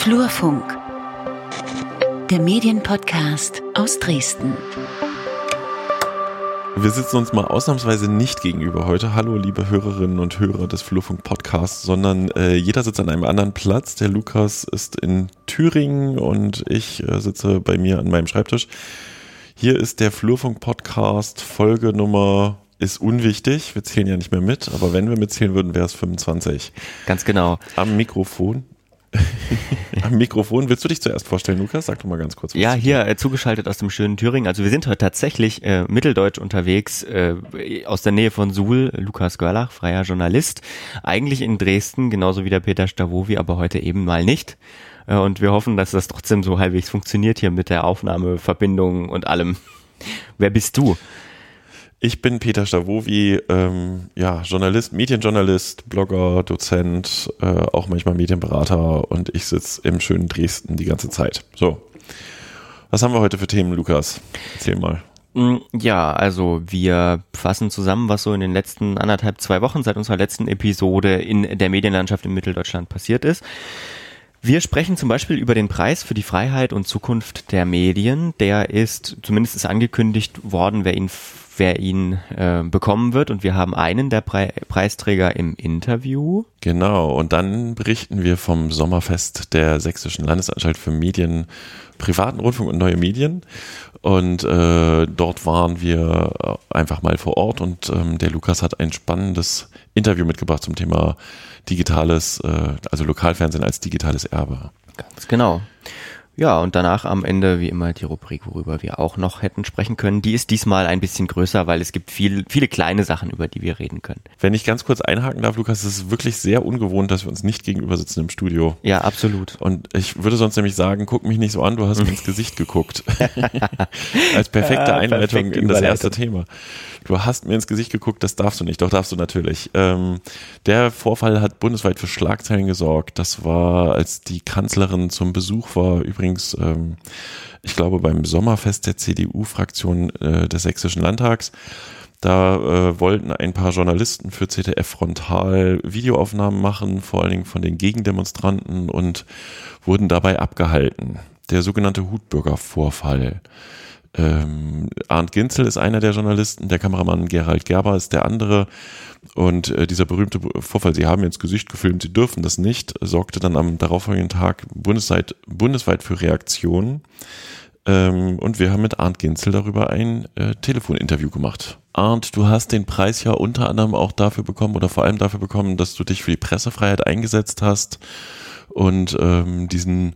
Flurfunk, der Medienpodcast aus Dresden. Wir sitzen uns mal ausnahmsweise nicht gegenüber heute. Hallo, liebe Hörerinnen und Hörer des Flurfunk Podcasts, sondern äh, jeder sitzt an einem anderen Platz. Der Lukas ist in Thüringen und ich äh, sitze bei mir an meinem Schreibtisch. Hier ist der Flurfunk Podcast, Folge Nummer ist unwichtig. Wir zählen ja nicht mehr mit, aber wenn wir mitzählen würden, wäre es 25. Ganz genau. Am Mikrofon Am Mikrofon. Willst du dich zuerst vorstellen, Lukas? Sag doch mal ganz kurz. Was ja, hier äh, zugeschaltet aus dem schönen Thüringen. Also wir sind heute tatsächlich äh, mitteldeutsch unterwegs, äh, aus der Nähe von Suhl. Lukas Görlach, freier Journalist. Eigentlich in Dresden, genauso wie der Peter Stavovi, aber heute eben mal nicht. Äh, und wir hoffen, dass das trotzdem so halbwegs funktioniert hier mit der Aufnahmeverbindung und allem. Wer bist du? Ich bin Peter Stavovi, ähm, ja, Journalist, Medienjournalist, Blogger, Dozent, äh, auch manchmal Medienberater und ich sitze im schönen Dresden die ganze Zeit. So. Was haben wir heute für Themen, Lukas? Erzähl mal. Mm, ja, also wir fassen zusammen, was so in den letzten anderthalb, zwei Wochen seit unserer letzten Episode in der Medienlandschaft in Mitteldeutschland passiert ist. Wir sprechen zum Beispiel über den Preis für die Freiheit und Zukunft der Medien. Der ist, zumindest ist angekündigt worden, wer ihn wer ihn äh, bekommen wird. Und wir haben einen der Pre Preisträger im Interview. Genau, und dann berichten wir vom Sommerfest der Sächsischen Landesanstalt für Medien, privaten Rundfunk und neue Medien. Und äh, dort waren wir einfach mal vor Ort und ähm, der Lukas hat ein spannendes Interview mitgebracht zum Thema digitales, äh, also Lokalfernsehen als digitales Erbe. Ganz genau. Ja, und danach am Ende wie immer die Rubrik, worüber wir auch noch hätten sprechen können. Die ist diesmal ein bisschen größer, weil es gibt viel, viele kleine Sachen, über die wir reden können. Wenn ich ganz kurz einhaken darf, Lukas, es ist wirklich sehr ungewohnt, dass wir uns nicht gegenüber sitzen im Studio. Ja, absolut. Und ich würde sonst nämlich sagen, guck mich nicht so an, du hast mir ins Gesicht geguckt. Als perfekte Einleitung perfekte in das erste Thema. Du hast mir ins Gesicht geguckt, das darfst du nicht. Doch, darfst du natürlich. Ähm, der Vorfall hat bundesweit für Schlagzeilen gesorgt. Das war, als die Kanzlerin zum Besuch war, übrigens übrigens, ähm, ich glaube, beim Sommerfest der CDU-Fraktion äh, des Sächsischen Landtags. Da äh, wollten ein paar Journalisten für ZDF Frontal Videoaufnahmen machen, vor allen Dingen von den Gegendemonstranten und wurden dabei abgehalten. Der sogenannte Hutbürger-Vorfall. Ähm, Arndt Ginzel ist einer der Journalisten, der Kameramann Gerald Gerber ist der andere. Und äh, dieser berühmte Vorfall, sie haben ins Gesicht gefilmt, sie dürfen das nicht, sorgte dann am darauffolgenden Tag bundesweit, bundesweit für Reaktionen. Ähm, und wir haben mit Arndt Ginzel darüber ein äh, Telefoninterview gemacht. Arndt, du hast den Preis ja unter anderem auch dafür bekommen oder vor allem dafür bekommen, dass du dich für die Pressefreiheit eingesetzt hast und ähm, diesen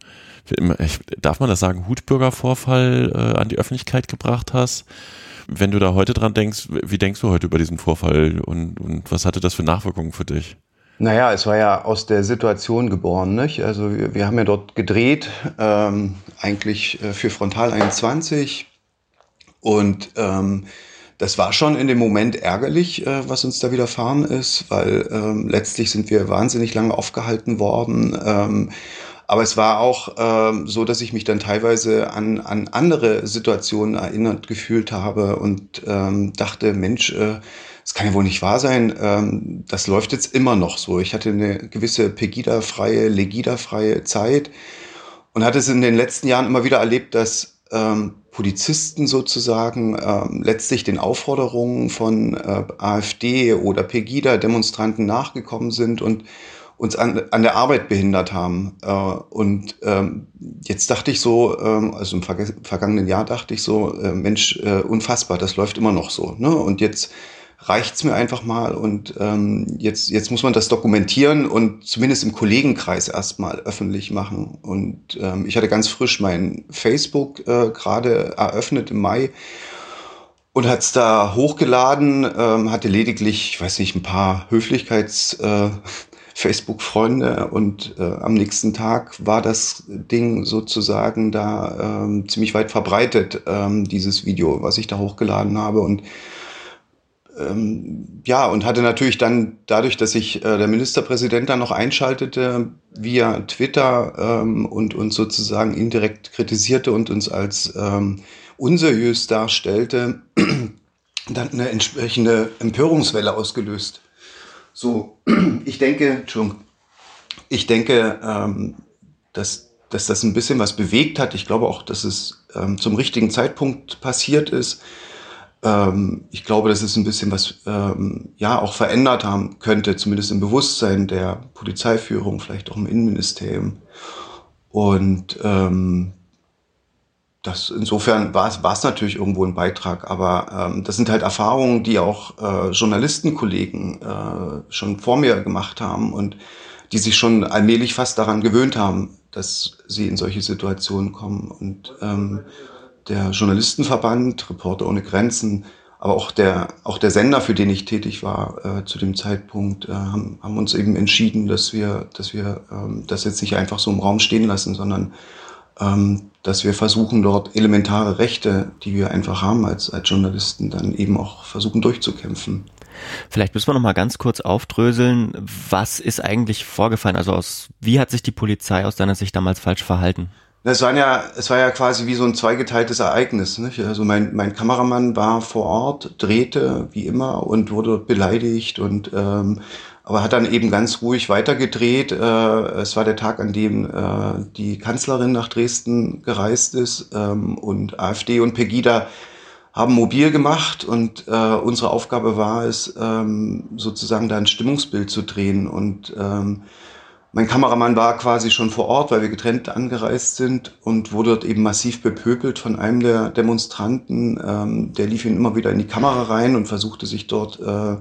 darf man das sagen, Hutbürgervorfall äh, an die Öffentlichkeit gebracht hast. Wenn du da heute dran denkst, wie denkst du heute über diesen Vorfall und, und was hatte das für Nachwirkungen für dich? Naja, es war ja aus der Situation geboren. Nicht? Also wir, wir haben ja dort gedreht, ähm, eigentlich äh, für Frontal 21. Und ähm, das war schon in dem Moment ärgerlich, äh, was uns da widerfahren ist, weil ähm, letztlich sind wir wahnsinnig lange aufgehalten worden. Ähm, aber es war auch ähm, so, dass ich mich dann teilweise an, an andere Situationen erinnert gefühlt habe und ähm, dachte, Mensch, äh, das kann ja wohl nicht wahr sein. Ähm, das läuft jetzt immer noch so. Ich hatte eine gewisse Pegida-freie, Legida-freie Zeit und hatte es in den letzten Jahren immer wieder erlebt, dass ähm, Polizisten sozusagen ähm, letztlich den Aufforderungen von äh, AfD oder Pegida-Demonstranten nachgekommen sind und uns an, an der Arbeit behindert haben. Äh, und ähm, jetzt dachte ich so, ähm, also im vergangenen Jahr dachte ich so, äh, Mensch, äh, unfassbar, das läuft immer noch so. Ne? Und jetzt reicht's mir einfach mal und ähm, jetzt, jetzt muss man das dokumentieren und zumindest im Kollegenkreis erstmal öffentlich machen. Und ähm, ich hatte ganz frisch mein Facebook äh, gerade eröffnet im Mai und hat's da hochgeladen, ähm, hatte lediglich, ich weiß nicht, ein paar Höflichkeits... Äh, Facebook-Freunde und äh, am nächsten Tag war das Ding sozusagen da ähm, ziemlich weit verbreitet, ähm, dieses Video, was ich da hochgeladen habe und ähm, ja, und hatte natürlich dann dadurch, dass sich äh, der Ministerpräsident dann noch einschaltete via Twitter ähm, und uns sozusagen indirekt kritisierte und uns als ähm, unseriös darstellte, dann eine entsprechende Empörungswelle ausgelöst. So, ich denke, Entschuldigung, ich denke, ähm, dass dass das ein bisschen was bewegt hat. Ich glaube auch, dass es ähm, zum richtigen Zeitpunkt passiert ist. Ähm, ich glaube, dass es ein bisschen was ähm, ja auch verändert haben könnte, zumindest im Bewusstsein der Polizeiführung, vielleicht auch im Innenministerium. Und ähm, das insofern war es, natürlich irgendwo ein Beitrag, aber ähm, das sind halt Erfahrungen, die auch äh, Journalistenkollegen äh, schon vor mir gemacht haben und die sich schon allmählich fast daran gewöhnt haben, dass sie in solche Situationen kommen. Und ähm, der Journalistenverband, Reporter ohne Grenzen, aber auch der, auch der Sender, für den ich tätig war äh, zu dem Zeitpunkt, äh, haben, haben uns eben entschieden, dass wir, dass wir ähm, das jetzt nicht einfach so im Raum stehen lassen, sondern ähm, dass wir versuchen, dort elementare Rechte, die wir einfach haben als, als Journalisten, dann eben auch versuchen durchzukämpfen. Vielleicht müssen wir noch mal ganz kurz aufdröseln, was ist eigentlich vorgefallen? Also aus, wie hat sich die Polizei aus deiner Sicht damals falsch verhalten? Es war ja, es war ja quasi wie so ein zweigeteiltes Ereignis. Nicht? Also mein, mein Kameramann war vor Ort, drehte wie immer und wurde beleidigt und ähm, aber hat dann eben ganz ruhig weitergedreht. Äh, es war der Tag, an dem äh, die Kanzlerin nach Dresden gereist ist ähm, und AfD und Pegida haben mobil gemacht und äh, unsere Aufgabe war es, ähm, sozusagen da ein Stimmungsbild zu drehen. Und ähm, mein Kameramann war quasi schon vor Ort, weil wir getrennt angereist sind und wurde dort eben massiv bepöbelt von einem der Demonstranten. Ähm, der lief ihn immer wieder in die Kamera rein und versuchte sich dort äh,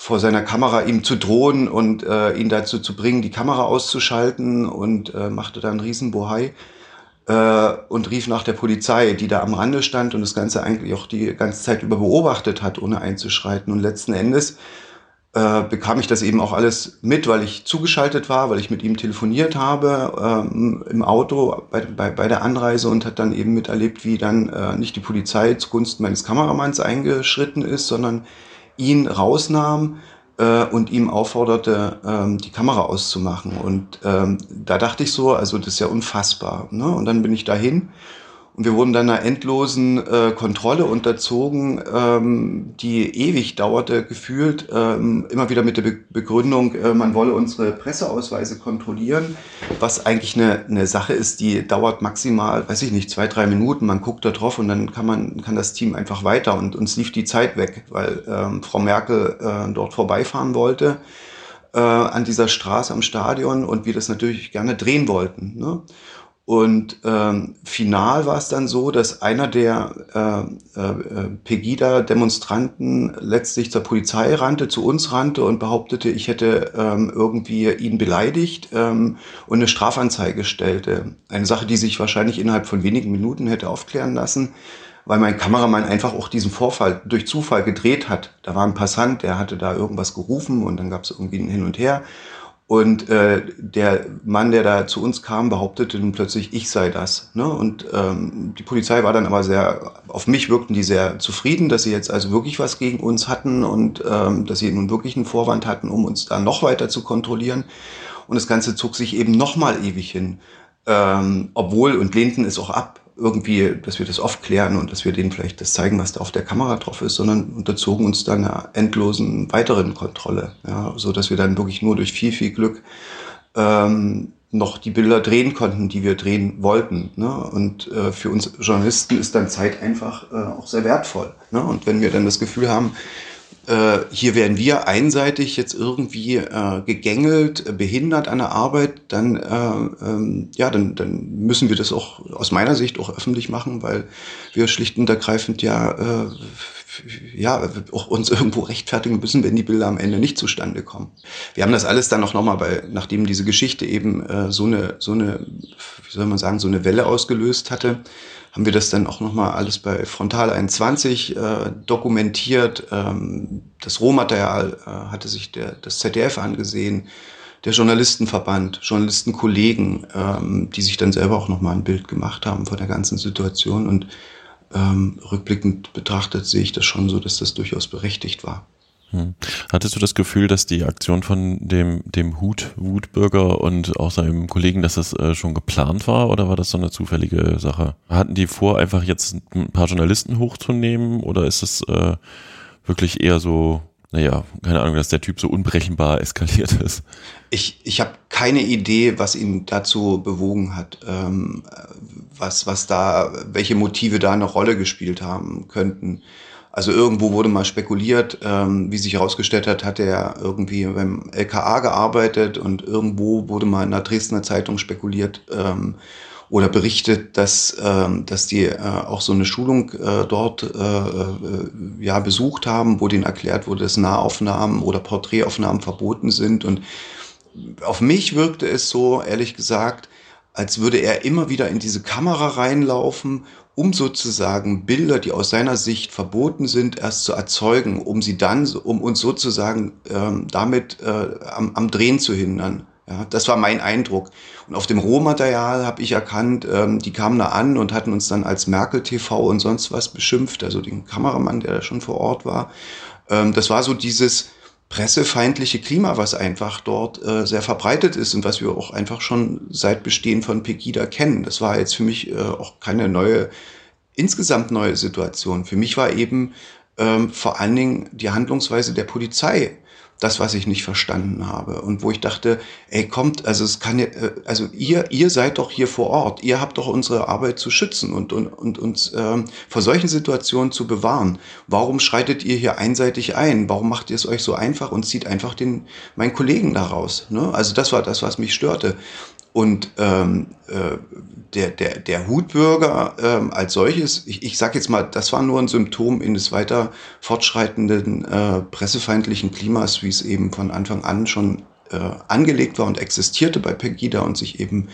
vor seiner Kamera ihm zu drohen und äh, ihn dazu zu bringen, die Kamera auszuschalten und äh, machte dann einen Riesenbohai äh, und rief nach der Polizei, die da am Rande stand und das Ganze eigentlich auch die ganze Zeit über beobachtet hat, ohne einzuschreiten. Und letzten Endes äh, bekam ich das eben auch alles mit, weil ich zugeschaltet war, weil ich mit ihm telefoniert habe ähm, im Auto bei, bei, bei der Anreise und hat dann eben miterlebt, wie dann äh, nicht die Polizei zugunsten meines Kameramanns eingeschritten ist, sondern ihn rausnahm äh, und ihm aufforderte, ähm, die Kamera auszumachen. Und ähm, da dachte ich so, also das ist ja unfassbar. Ne? Und dann bin ich dahin und wir wurden dann einer endlosen äh, Kontrolle unterzogen, ähm, die ewig dauerte, gefühlt, ähm, immer wieder mit der Be Begründung, äh, man wolle unsere Presseausweise kontrollieren, was eigentlich eine, eine Sache ist, die dauert maximal, weiß ich nicht, zwei, drei Minuten. Man guckt da drauf und dann kann man, kann das Team einfach weiter und uns lief die Zeit weg, weil ähm, Frau Merkel äh, dort vorbeifahren wollte äh, an dieser Straße am Stadion und wir das natürlich gerne drehen wollten. Ne? Und ähm, final war es dann so, dass einer der äh, äh, Pegida-Demonstranten letztlich zur Polizei rannte, zu uns rannte und behauptete, ich hätte ähm, irgendwie ihn beleidigt ähm, und eine Strafanzeige stellte. Eine Sache, die sich wahrscheinlich innerhalb von wenigen Minuten hätte aufklären lassen, weil mein Kameramann einfach auch diesen Vorfall durch Zufall gedreht hat. Da war ein Passant, der hatte da irgendwas gerufen und dann gab es irgendwie ein Hin und Her. Und äh, der Mann, der da zu uns kam, behauptete nun plötzlich, ich sei das. Ne? Und ähm, die Polizei war dann aber sehr, auf mich wirkten die sehr zufrieden, dass sie jetzt also wirklich was gegen uns hatten und ähm, dass sie nun wirklich einen Vorwand hatten, um uns da noch weiter zu kontrollieren. Und das Ganze zog sich eben nochmal ewig hin. Ähm, obwohl, und lehnten es auch ab, irgendwie, dass wir das oft klären und dass wir denen vielleicht das zeigen, was da auf der Kamera drauf ist, sondern unterzogen uns dann einer endlosen weiteren Kontrolle, ja, so dass wir dann wirklich nur durch viel, viel Glück ähm, noch die Bilder drehen konnten, die wir drehen wollten. Ne? Und äh, für uns Journalisten ist dann Zeit einfach äh, auch sehr wertvoll. Ne? Und wenn wir dann das Gefühl haben, äh, hier werden wir einseitig jetzt irgendwie äh, gegängelt, äh, behindert an der Arbeit, dann, äh, ähm, ja, dann, dann müssen wir das auch aus meiner Sicht auch öffentlich machen, weil wir schlicht und ergreifend ja, äh, ja auch uns irgendwo rechtfertigen müssen, wenn die Bilder am Ende nicht zustande kommen. Wir haben das alles dann auch nochmal bei, nachdem diese Geschichte eben äh, so eine, so eine, wie soll man sagen, so eine Welle ausgelöst hatte, haben wir das dann auch nochmal alles bei Frontal 21 äh, dokumentiert. Ähm, das Rohmaterial äh, hatte sich der, das ZDF angesehen, der Journalistenverband, Journalistenkollegen, ähm, die sich dann selber auch nochmal ein Bild gemacht haben von der ganzen Situation. Und ähm, rückblickend betrachtet sehe ich das schon so, dass das durchaus berechtigt war. Hm. Hattest du das Gefühl, dass die Aktion von dem, dem Hut, Wutbürger und auch seinem Kollegen, dass das äh, schon geplant war oder war das so eine zufällige Sache? Hatten die vor, einfach jetzt ein paar Journalisten hochzunehmen oder ist es äh, wirklich eher so naja, keine Ahnung, dass der Typ so unberechenbar eskaliert ist? Ich, ich habe keine Idee, was ihn dazu bewogen hat, ähm, was, was da, welche Motive da eine Rolle gespielt haben könnten. Also irgendwo wurde mal spekuliert, ähm, wie sich herausgestellt hat, hat er irgendwie beim LKA gearbeitet und irgendwo wurde mal in der Dresdner Zeitung spekuliert ähm, oder berichtet, dass, ähm, dass die äh, auch so eine Schulung äh, dort äh, äh, ja besucht haben, wo denen erklärt wurde, dass Nahaufnahmen oder Porträtaufnahmen verboten sind. Und auf mich wirkte es so, ehrlich gesagt, als würde er immer wieder in diese Kamera reinlaufen um sozusagen Bilder, die aus seiner Sicht verboten sind, erst zu erzeugen, um sie dann, um uns sozusagen ähm, damit äh, am, am Drehen zu hindern. Ja, das war mein Eindruck. Und auf dem Rohmaterial habe ich erkannt, ähm, die kamen da an und hatten uns dann als Merkel TV und sonst was beschimpft, also den Kameramann, der da schon vor Ort war. Ähm, das war so dieses, pressefeindliche Klima, was einfach dort äh, sehr verbreitet ist und was wir auch einfach schon seit Bestehen von Pegida kennen. Das war jetzt für mich äh, auch keine neue, insgesamt neue Situation. Für mich war eben ähm, vor allen Dingen die Handlungsweise der Polizei das, was ich nicht verstanden habe. Und wo ich dachte, ey, kommt, also es kann äh, also ihr, ihr seid doch hier vor Ort, ihr habt doch unsere Arbeit zu schützen und, und, und uns ähm, vor solchen Situationen zu bewahren. Warum schreitet ihr hier einseitig ein? Warum macht ihr es euch so einfach und zieht einfach den meinen Kollegen daraus? Ne? Also das war das, was mich störte. Und ähm, äh, der, der, der Hutbürger ähm, als solches, ich, ich sage jetzt mal, das war nur ein Symptom eines weiter fortschreitenden äh, pressefeindlichen Klimas, wie es eben von Anfang an schon äh, angelegt war und existierte bei Pegida und sich eben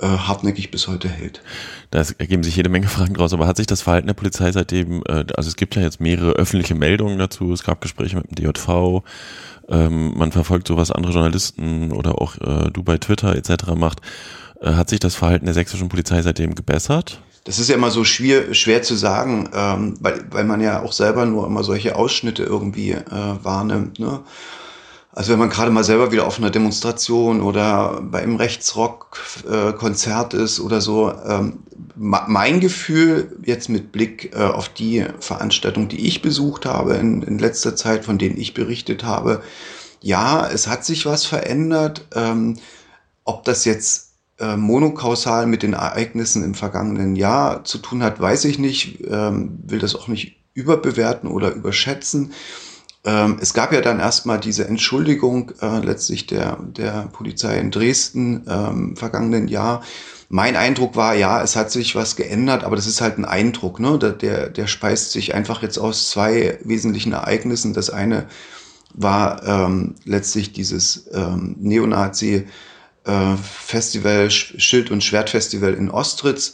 äh, hartnäckig bis heute hält. Da ergeben sich jede Menge Fragen draus, aber hat sich das Verhalten der Polizei seitdem, äh, also es gibt ja jetzt mehrere öffentliche Meldungen dazu, es gab Gespräche mit dem DJV, ähm, man verfolgt so, was andere Journalisten oder auch äh, du bei Twitter etc. macht. Äh, hat sich das Verhalten der sächsischen Polizei seitdem gebessert? Das ist ja immer so schwer, schwer zu sagen, ähm, weil, weil man ja auch selber nur immer solche Ausschnitte irgendwie äh, wahrnimmt. Ne? Also wenn man gerade mal selber wieder auf einer Demonstration oder bei einem Rechtsrock-Konzert äh, ist oder so, ähm, mein Gefühl jetzt mit Blick äh, auf die Veranstaltung, die ich besucht habe in, in, letzter Zeit, von denen ich berichtet habe, ja, es hat sich was verändert. Ähm, ob das jetzt äh, monokausal mit den Ereignissen im vergangenen Jahr zu tun hat, weiß ich nicht, ähm, will das auch nicht überbewerten oder überschätzen. Ähm, es gab ja dann erstmal diese Entschuldigung äh, letztlich der, der Polizei in Dresden ähm, vergangenen Jahr. Mein Eindruck war, ja, es hat sich was geändert, aber das ist halt ein Eindruck, ne? Der, der speist sich einfach jetzt aus zwei wesentlichen Ereignissen. Das eine war ähm, letztlich dieses ähm, Neonazi äh, Festival, Schild- und Schwertfestival in Ostritz,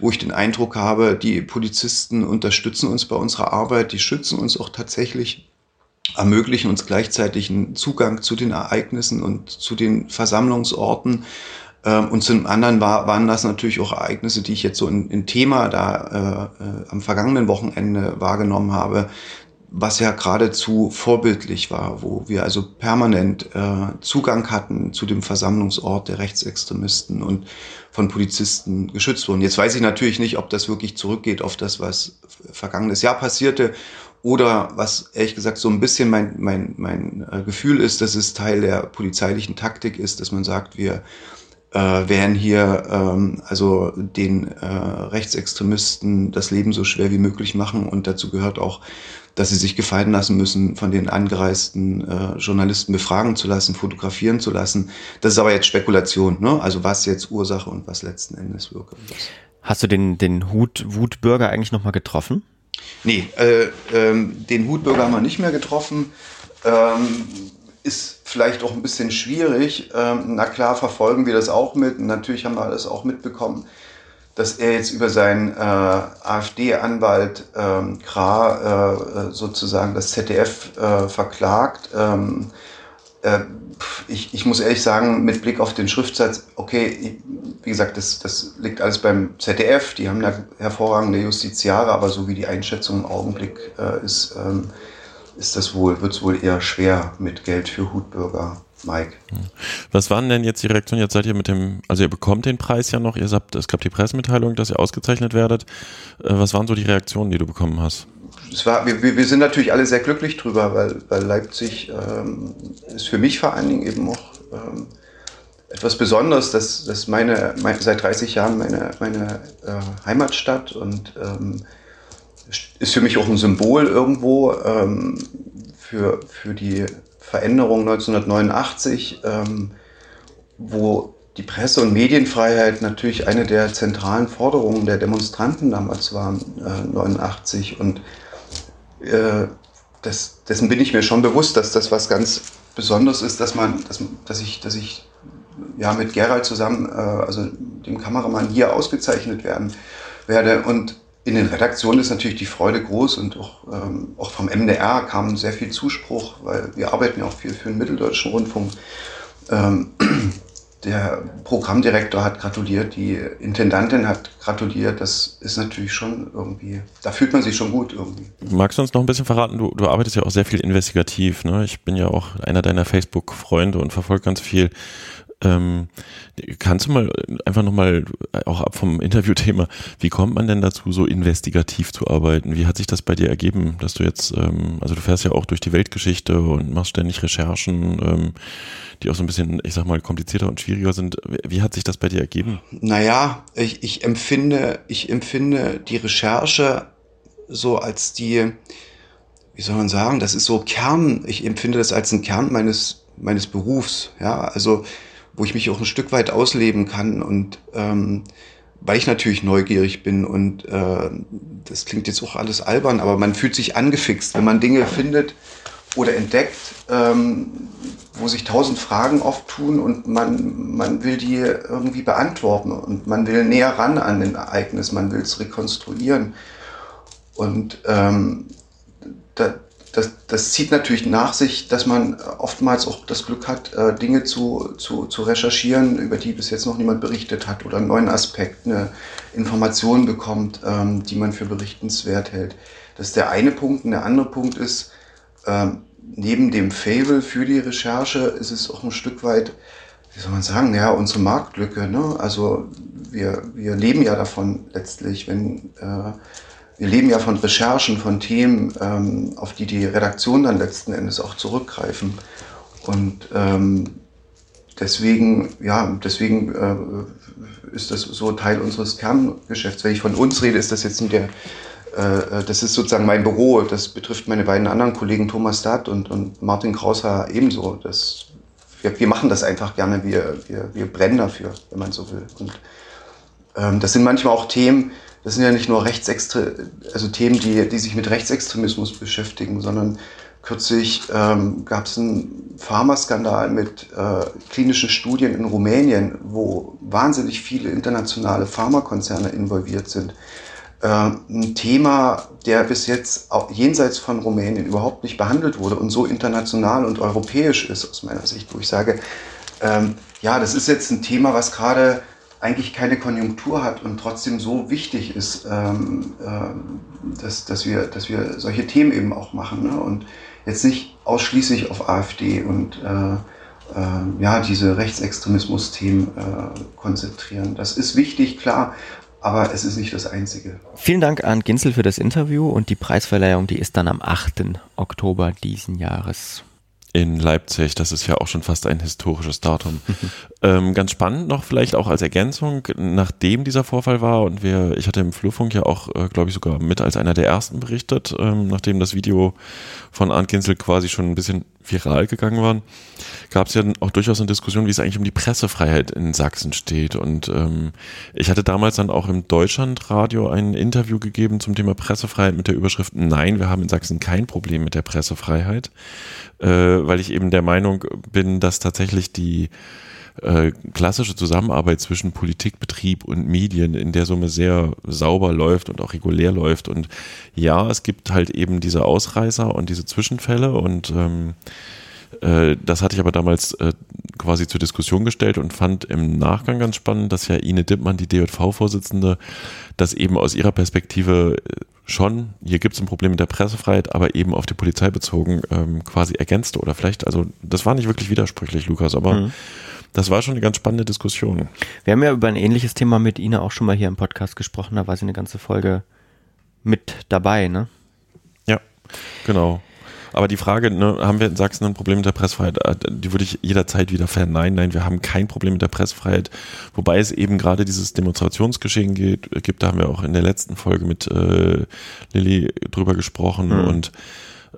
wo ich den Eindruck habe, die Polizisten unterstützen uns bei unserer Arbeit, die schützen uns auch tatsächlich ermöglichen uns gleichzeitig einen Zugang zu den Ereignissen und zu den Versammlungsorten. Ähm, und zum anderen war, waren das natürlich auch Ereignisse, die ich jetzt so in, in Thema da äh, äh, am vergangenen Wochenende wahrgenommen habe, was ja geradezu vorbildlich war, wo wir also permanent äh, Zugang hatten zu dem Versammlungsort der Rechtsextremisten und von Polizisten geschützt wurden. Jetzt weiß ich natürlich nicht, ob das wirklich zurückgeht auf das, was vergangenes Jahr passierte oder was ehrlich gesagt so ein bisschen mein, mein, mein äh, Gefühl ist, dass es Teil der polizeilichen Taktik ist, dass man sagt, wir äh, werden hier ähm, also den äh, Rechtsextremisten das Leben so schwer wie möglich machen. Und dazu gehört auch, dass sie sich gefallen lassen müssen, von den angereisten äh, Journalisten befragen zu lassen, fotografieren zu lassen. Das ist aber jetzt Spekulation, ne? Also was jetzt Ursache und was letzten Endes Wirkung ist. Hast du den, den Hut, Wutbürger eigentlich nochmal getroffen? Nee, äh, ähm, den Hutbürger haben wir nicht mehr getroffen. Ähm, ist vielleicht auch ein bisschen schwierig. Ähm, na klar, verfolgen wir das auch mit. natürlich haben wir das auch mitbekommen, dass er jetzt über seinen äh, AfD-Anwalt ähm, Kra äh, sozusagen das ZDF äh, verklagt. Ähm, äh, ich, ich muss ehrlich sagen, mit Blick auf den Schriftsatz, okay, wie gesagt, das, das liegt alles beim ZDF, die haben da hervorragende Justiziare, aber so wie die Einschätzung im Augenblick äh, ist, ähm, ist das wohl, wird es wohl eher schwer mit Geld für Hutbürger. Mike. Was waren denn jetzt die Reaktionen? Jetzt seid ihr mit dem, also ihr bekommt den Preis ja noch, ihr habt, es gab die Pressemitteilung, dass ihr ausgezeichnet werdet. Äh, was waren so die Reaktionen, die du bekommen hast? Es war, wir, wir sind natürlich alle sehr glücklich drüber, weil, weil Leipzig ähm, ist für mich vor allen Dingen eben auch ähm, etwas Besonderes, dass, dass meine, meine, seit 30 Jahren meine, meine äh, Heimatstadt und ähm, ist für mich auch ein Symbol irgendwo ähm, für, für die Veränderung 1989, ähm, wo die Presse- und Medienfreiheit natürlich eine der zentralen Forderungen der Demonstranten damals waren, äh, 89. Und äh, das, dessen bin ich mir schon bewusst, dass das was ganz Besonderes ist, dass man, dass, dass ich, dass ich ja mit Gerald zusammen, äh, also dem Kameramann hier ausgezeichnet werden werde. Und in den Redaktionen ist natürlich die Freude groß und auch, ähm, auch vom MDR kam sehr viel Zuspruch, weil wir arbeiten ja auch viel für den Mitteldeutschen Rundfunk. Ähm, der Programmdirektor hat gratuliert, die Intendantin hat gratuliert. Das ist natürlich schon irgendwie, da fühlt man sich schon gut irgendwie. Magst du uns noch ein bisschen verraten? Du, du arbeitest ja auch sehr viel investigativ. Ne? Ich bin ja auch einer deiner Facebook-Freunde und verfolge ganz viel. Ähm, kannst du mal einfach nochmal, auch ab vom Interviewthema, wie kommt man denn dazu, so investigativ zu arbeiten? Wie hat sich das bei dir ergeben, dass du jetzt, ähm, also du fährst ja auch durch die Weltgeschichte und machst ständig Recherchen, ähm, die auch so ein bisschen, ich sag mal, komplizierter und schwieriger sind. Wie hat sich das bei dir ergeben? Naja, ich, ich empfinde, ich empfinde die Recherche so als die, wie soll man sagen, das ist so Kern, ich empfinde das als ein Kern meines, meines Berufs, ja, also wo ich mich auch ein Stück weit ausleben kann und ähm, weil ich natürlich neugierig bin und äh, das klingt jetzt auch alles albern, aber man fühlt sich angefixt, wenn man Dinge findet oder entdeckt, ähm, wo sich tausend Fragen oft tun und man, man will die irgendwie beantworten und man will näher ran an den Ereignis, man will es rekonstruieren. Und ähm, da, das, das zieht natürlich nach sich, dass man oftmals auch das Glück hat, äh, Dinge zu, zu, zu recherchieren, über die bis jetzt noch niemand berichtet hat oder einen neuen Aspekt, eine Information bekommt, ähm, die man für berichtenswert hält. Das ist der eine Punkt. Und der andere Punkt ist, ähm, neben dem Fable für die Recherche ist es auch ein Stück weit, wie soll man sagen, ja, unsere Marktlücke. Ne? Also wir, wir leben ja davon letztlich, wenn äh, wir leben ja von Recherchen, von Themen, ähm, auf die die Redaktion dann letzten Endes auch zurückgreifen. Und ähm, deswegen, ja, deswegen äh, ist das so Teil unseres Kerngeschäfts. Wenn ich von uns rede, ist das jetzt nicht der, äh, das ist sozusagen mein Büro. Das betrifft meine beiden anderen Kollegen Thomas Datt und, und Martin Krauser ebenso. Das, wir, wir machen das einfach gerne. Wir, wir, wir brennen dafür, wenn man so will. Und ähm, das sind manchmal auch Themen, das sind ja nicht nur Rechtsextre also Themen, die, die sich mit Rechtsextremismus beschäftigen, sondern kürzlich ähm, gab es einen Pharmaskandal mit äh, klinischen Studien in Rumänien, wo wahnsinnig viele internationale Pharmakonzerne involviert sind. Äh, ein Thema, der bis jetzt auch jenseits von Rumänien überhaupt nicht behandelt wurde und so international und europäisch ist aus meiner Sicht, wo ich sage, ähm, ja, das ist jetzt ein Thema, was gerade eigentlich keine Konjunktur hat und trotzdem so wichtig ist, ähm, äh, dass, dass, wir, dass wir solche Themen eben auch machen ne? und jetzt nicht ausschließlich auf AfD und äh, äh, ja, diese Rechtsextremismus-Themen äh, konzentrieren. Das ist wichtig, klar, aber es ist nicht das Einzige. Vielen Dank an Ginzel für das Interview und die Preisverleihung, die ist dann am 8. Oktober diesen Jahres in Leipzig. Das ist ja auch schon fast ein historisches Datum. ähm, ganz spannend noch vielleicht auch als Ergänzung, nachdem dieser Vorfall war und wir, ich hatte im Flurfunk ja auch, äh, glaube ich, sogar mit als einer der ersten berichtet, ähm, nachdem das Video von Arndt Ginzel quasi schon ein bisschen viral gegangen war, gab es ja auch durchaus eine Diskussion, wie es eigentlich um die Pressefreiheit in Sachsen steht. Und ähm, ich hatte damals dann auch im Deutschlandradio ein Interview gegeben zum Thema Pressefreiheit mit der Überschrift Nein, wir haben in Sachsen kein Problem mit der Pressefreiheit äh, weil ich eben der Meinung bin, dass tatsächlich die äh, klassische Zusammenarbeit zwischen Politik, Betrieb und Medien in der Summe sehr sauber läuft und auch regulär läuft. Und ja, es gibt halt eben diese Ausreißer und diese Zwischenfälle und ähm, äh, das hatte ich aber damals äh, quasi zur Diskussion gestellt und fand im Nachgang ganz spannend, dass ja Ine Dippmann, die DJV-Vorsitzende, das eben aus ihrer Perspektive schon, hier gibt es ein Problem mit der Pressefreiheit, aber eben auf die Polizei bezogen ähm, quasi ergänzte oder vielleicht, also das war nicht wirklich widersprüchlich, Lukas, aber mhm. Das war schon eine ganz spannende Diskussion. Wir haben ja über ein ähnliches Thema mit Ina auch schon mal hier im Podcast gesprochen, da war sie eine ganze Folge mit dabei, ne? Ja, Genau. Aber die Frage, ne, haben wir in Sachsen ein Problem mit der Pressefreiheit? Äh, die würde ich jederzeit wieder verneinen. Nein, wir haben kein Problem mit der Pressefreiheit. Wobei es eben gerade dieses Demonstrationsgeschehen geht, gibt, da haben wir auch in der letzten Folge mit äh, Lilly drüber gesprochen mhm. und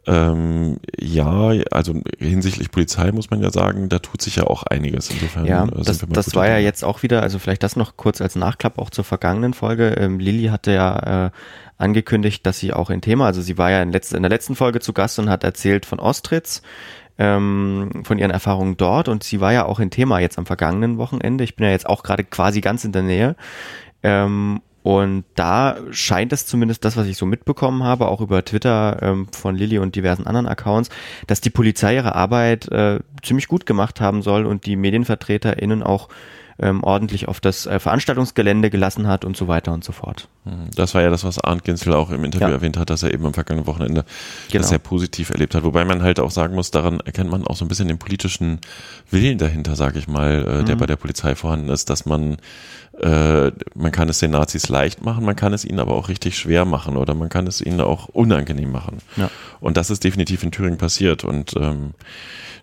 ähm, ja, also hinsichtlich Polizei muss man ja sagen, da tut sich ja auch einiges. Insofern ja, äh, das, das war ja jetzt auch wieder, also vielleicht das noch kurz als Nachklapp auch zur vergangenen Folge. Ähm, Lilly hatte ja äh, angekündigt, dass sie auch in Thema, also sie war ja in, letz in der letzten Folge zu Gast und hat erzählt von Ostritz, ähm, von ihren Erfahrungen dort und sie war ja auch in Thema jetzt am vergangenen Wochenende. Ich bin ja jetzt auch gerade quasi ganz in der Nähe. Ähm, und da scheint es zumindest das, was ich so mitbekommen habe, auch über Twitter ähm, von Lilly und diversen anderen Accounts, dass die Polizei ihre Arbeit äh, ziemlich gut gemacht haben soll und die MedienvertreterInnen auch ähm, ordentlich auf das äh, Veranstaltungsgelände gelassen hat und so weiter und so fort. Hm, das war ja das, was Arndt Ginzel auch im Interview ja. erwähnt hat, dass er eben am vergangenen Wochenende genau. das sehr positiv erlebt hat. Wobei man halt auch sagen muss, daran erkennt man auch so ein bisschen den politischen Willen dahinter, sage ich mal, äh, der mhm. bei der Polizei vorhanden ist, dass man äh, man kann es den Nazis leicht machen, man kann es ihnen aber auch richtig schwer machen oder man kann es ihnen auch unangenehm machen. Ja. Und das ist definitiv in Thüringen passiert. Und ähm,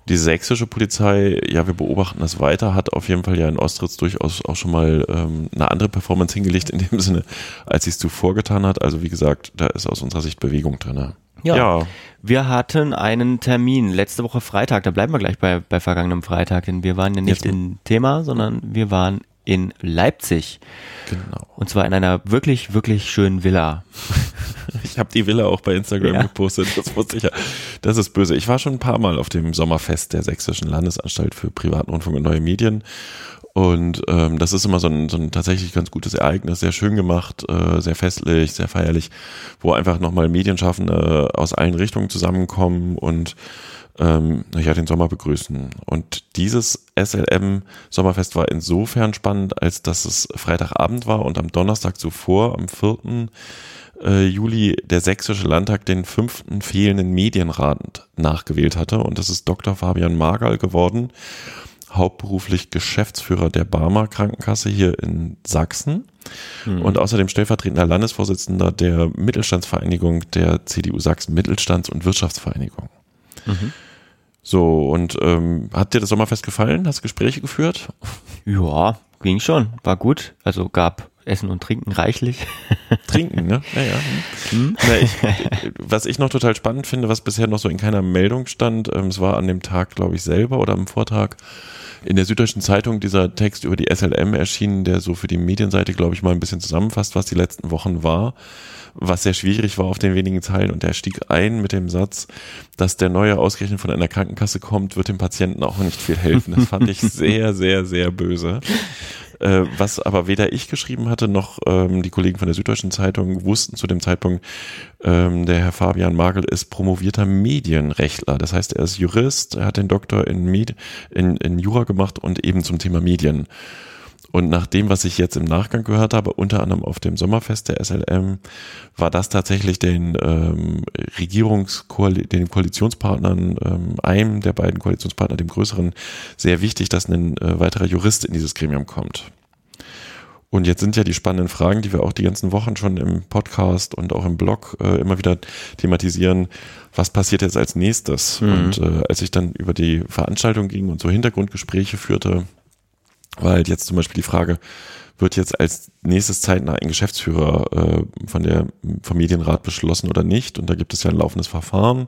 die sächsische Polizei, ja, wir beobachten das weiter, hat auf jeden Fall ja in Ostritz durchaus auch schon mal ähm, eine andere Performance hingelegt, in dem Sinne, als sie es zuvor getan hat. Also wie gesagt, da ist aus unserer Sicht Bewegung drin. Ja. ja. Wir hatten einen Termin letzte Woche Freitag, da bleiben wir gleich bei, bei vergangenem Freitag, denn wir waren ja nicht Jetzt. in Thema, sondern wir waren in Leipzig. Genau. Und zwar in einer wirklich, wirklich schönen Villa. Ich habe die Villa auch bei Instagram ja. gepostet. Das wusste ich ja. Das ist böse. Ich war schon ein paar Mal auf dem Sommerfest der Sächsischen Landesanstalt für Privaten Rundfunk und Neue Medien. Und ähm, das ist immer so ein, so ein tatsächlich ganz gutes Ereignis, sehr schön gemacht, äh, sehr festlich, sehr feierlich, wo einfach nochmal Medienschaffende aus allen Richtungen zusammenkommen und ähm, ja, den Sommer begrüßen. Und dieses SLM-Sommerfest war insofern spannend, als dass es Freitagabend war und am Donnerstag zuvor, am 4. Äh, Juli, der Sächsische Landtag den fünften fehlenden Medienrat nachgewählt hatte. Und das ist Dr. Fabian Margal geworden, hauptberuflich Geschäftsführer der Barmer Krankenkasse hier in Sachsen hm. und außerdem stellvertretender Landesvorsitzender der Mittelstandsvereinigung der CDU Sachsen Mittelstands- und Wirtschaftsvereinigung. Mhm. So, und ähm, hat dir das Sommerfest gefallen? Hast du Gespräche geführt? Ja, ging schon. War gut. Also gab Essen und Trinken reichlich. Trinken, ne? Ja, ja. Hm? Na, ich, was ich noch total spannend finde, was bisher noch so in keiner Meldung stand, ähm, es war an dem Tag, glaube ich, selber oder am Vortag in der Süddeutschen Zeitung dieser Text über die SLM erschienen, der so für die Medienseite, glaube ich, mal ein bisschen zusammenfasst, was die letzten Wochen war was sehr schwierig war auf den wenigen Zeilen. Und der stieg ein mit dem Satz, dass der neue ausgerechnet von einer Krankenkasse kommt, wird dem Patienten auch nicht viel helfen. Das fand ich sehr, sehr, sehr böse. Äh, was aber weder ich geschrieben hatte, noch ähm, die Kollegen von der Süddeutschen Zeitung wussten zu dem Zeitpunkt, ähm, der Herr Fabian Magel ist promovierter Medienrechtler. Das heißt, er ist Jurist, er hat den Doktor in, Med in, in Jura gemacht und eben zum Thema Medien. Und nach dem, was ich jetzt im Nachgang gehört habe, unter anderem auf dem Sommerfest der SLM, war das tatsächlich den ähm, Regierungskoal den Koalitionspartnern, ähm, einem der beiden Koalitionspartner, dem größeren, sehr wichtig, dass ein äh, weiterer Jurist in dieses Gremium kommt. Und jetzt sind ja die spannenden Fragen, die wir auch die ganzen Wochen schon im Podcast und auch im Blog äh, immer wieder thematisieren. Was passiert jetzt als nächstes? Mhm. Und äh, als ich dann über die Veranstaltung ging und so Hintergrundgespräche führte, weil halt jetzt zum Beispiel die Frage, wird jetzt als nächstes zeitnah ein Geschäftsführer äh, von der Familienrat beschlossen oder nicht? Und da gibt es ja ein laufendes Verfahren,